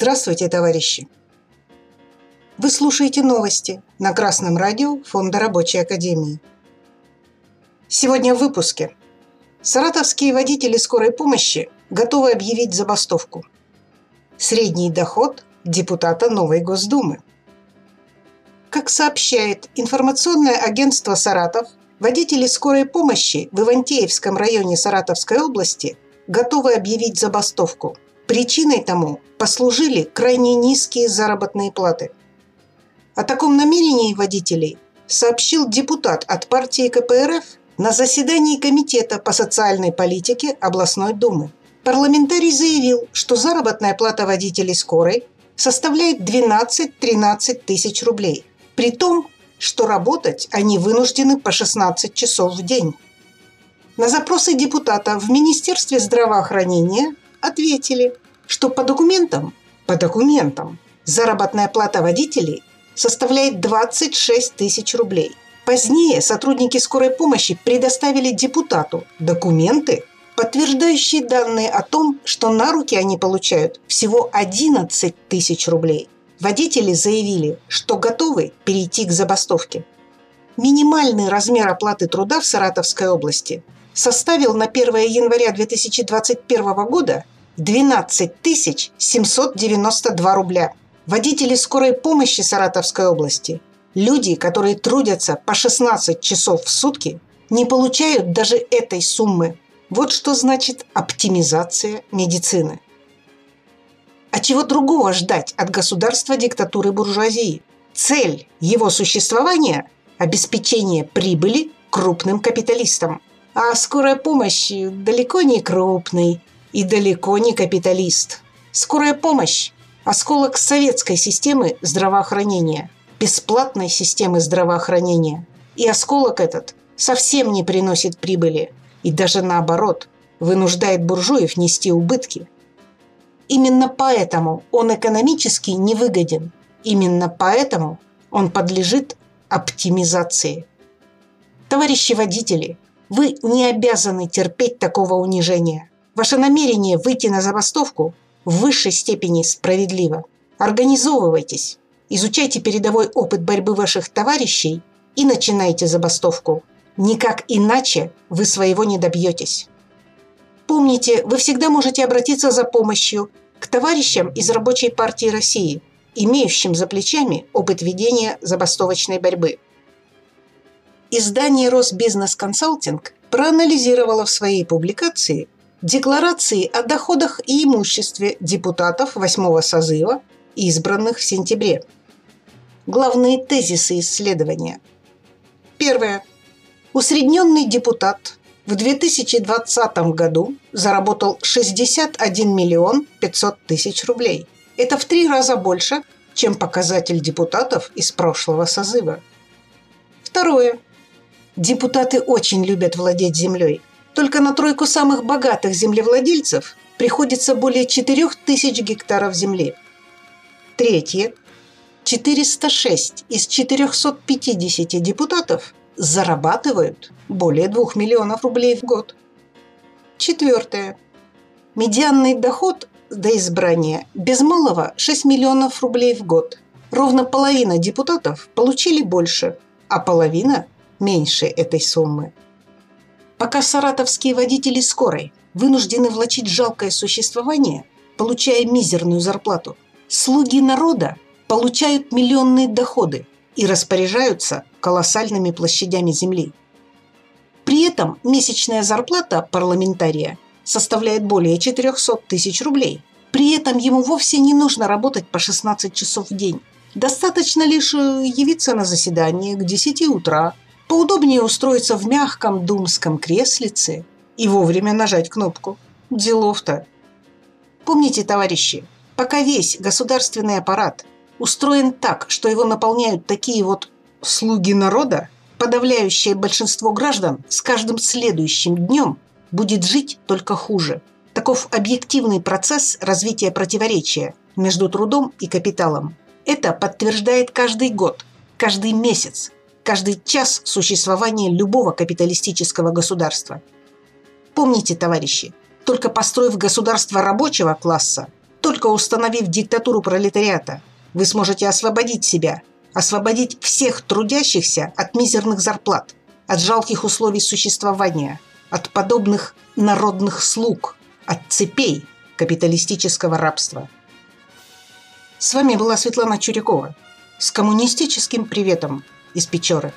Здравствуйте, товарищи! Вы слушаете новости на Красном радио Фонда Рабочей Академии. Сегодня в выпуске. Саратовские водители скорой помощи готовы объявить забастовку. Средний доход депутата новой Госдумы. Как сообщает информационное агентство «Саратов», водители скорой помощи в Ивантеевском районе Саратовской области готовы объявить забастовку. Причиной тому послужили крайне низкие заработные платы. О таком намерении водителей сообщил депутат от партии КПРФ на заседании Комитета по социальной политике областной думы. Парламентарий заявил, что заработная плата водителей скорой составляет 12-13 тысяч рублей, при том, что работать они вынуждены по 16 часов в день. На запросы депутата в Министерстве здравоохранения ответили, что по документам, по документам заработная плата водителей составляет 26 тысяч рублей. Позднее сотрудники скорой помощи предоставили депутату документы, подтверждающие данные о том, что на руки они получают всего 11 тысяч рублей. Водители заявили, что готовы перейти к забастовке. Минимальный размер оплаты труда в Саратовской области составил на 1 января 2021 года 12 792 рубля. Водители скорой помощи Саратовской области, люди, которые трудятся по 16 часов в сутки, не получают даже этой суммы. Вот что значит оптимизация медицины. А чего другого ждать от государства диктатуры буржуазии? Цель его существования – обеспечение прибыли крупным капиталистам. А скорая помощь далеко не крупный и далеко не капиталист. Скорая помощь – осколок советской системы здравоохранения, бесплатной системы здравоохранения. И осколок этот совсем не приносит прибыли и даже наоборот вынуждает буржуев нести убытки. Именно поэтому он экономически невыгоден. Именно поэтому он подлежит оптимизации. Товарищи водители, вы не обязаны терпеть такого унижения. Ваше намерение выйти на забастовку в высшей степени справедливо. Организовывайтесь, изучайте передовой опыт борьбы ваших товарищей и начинайте забастовку. Никак иначе вы своего не добьетесь. Помните, вы всегда можете обратиться за помощью к товарищам из Рабочей партии России, имеющим за плечами опыт ведения забастовочной борьбы. Издание «Росбизнес Консалтинг» проанализировало в своей публикации Декларации о доходах и имуществе депутатов восьмого созыва, избранных в сентябре. Главные тезисы исследования. Первое. Усредненный депутат в 2020 году заработал 61 миллион 500 тысяч рублей. Это в три раза больше, чем показатель депутатов из прошлого созыва. Второе. Депутаты очень любят владеть землей. Только на тройку самых богатых землевладельцев приходится более 4000 гектаров земли. Третье. 406 из 450 депутатов зарабатывают более 2 миллионов рублей в год. Четвертое. Медианный доход до избрания без малого 6 миллионов рублей в год. Ровно половина депутатов получили больше, а половина – меньше этой суммы. Пока саратовские водители скорой вынуждены влачить жалкое существование, получая мизерную зарплату, слуги народа получают миллионные доходы и распоряжаются колоссальными площадями земли. При этом месячная зарплата парламентария составляет более 400 тысяч рублей. При этом ему вовсе не нужно работать по 16 часов в день. Достаточно лишь э, явиться на заседание к 10 утра – Поудобнее устроиться в мягком думском креслице и вовремя нажать кнопку. Делов-то. Помните, товарищи, пока весь государственный аппарат устроен так, что его наполняют такие вот слуги народа, подавляющее большинство граждан с каждым следующим днем будет жить только хуже. Таков объективный процесс развития противоречия между трудом и капиталом. Это подтверждает каждый год, каждый месяц, каждый час существования любого капиталистического государства. Помните, товарищи, только построив государство рабочего класса, только установив диктатуру пролетариата, вы сможете освободить себя, освободить всех трудящихся от мизерных зарплат, от жалких условий существования, от подобных народных слуг, от цепей капиталистического рабства. С вами была Светлана Чурякова с коммунистическим приветом из Печоры.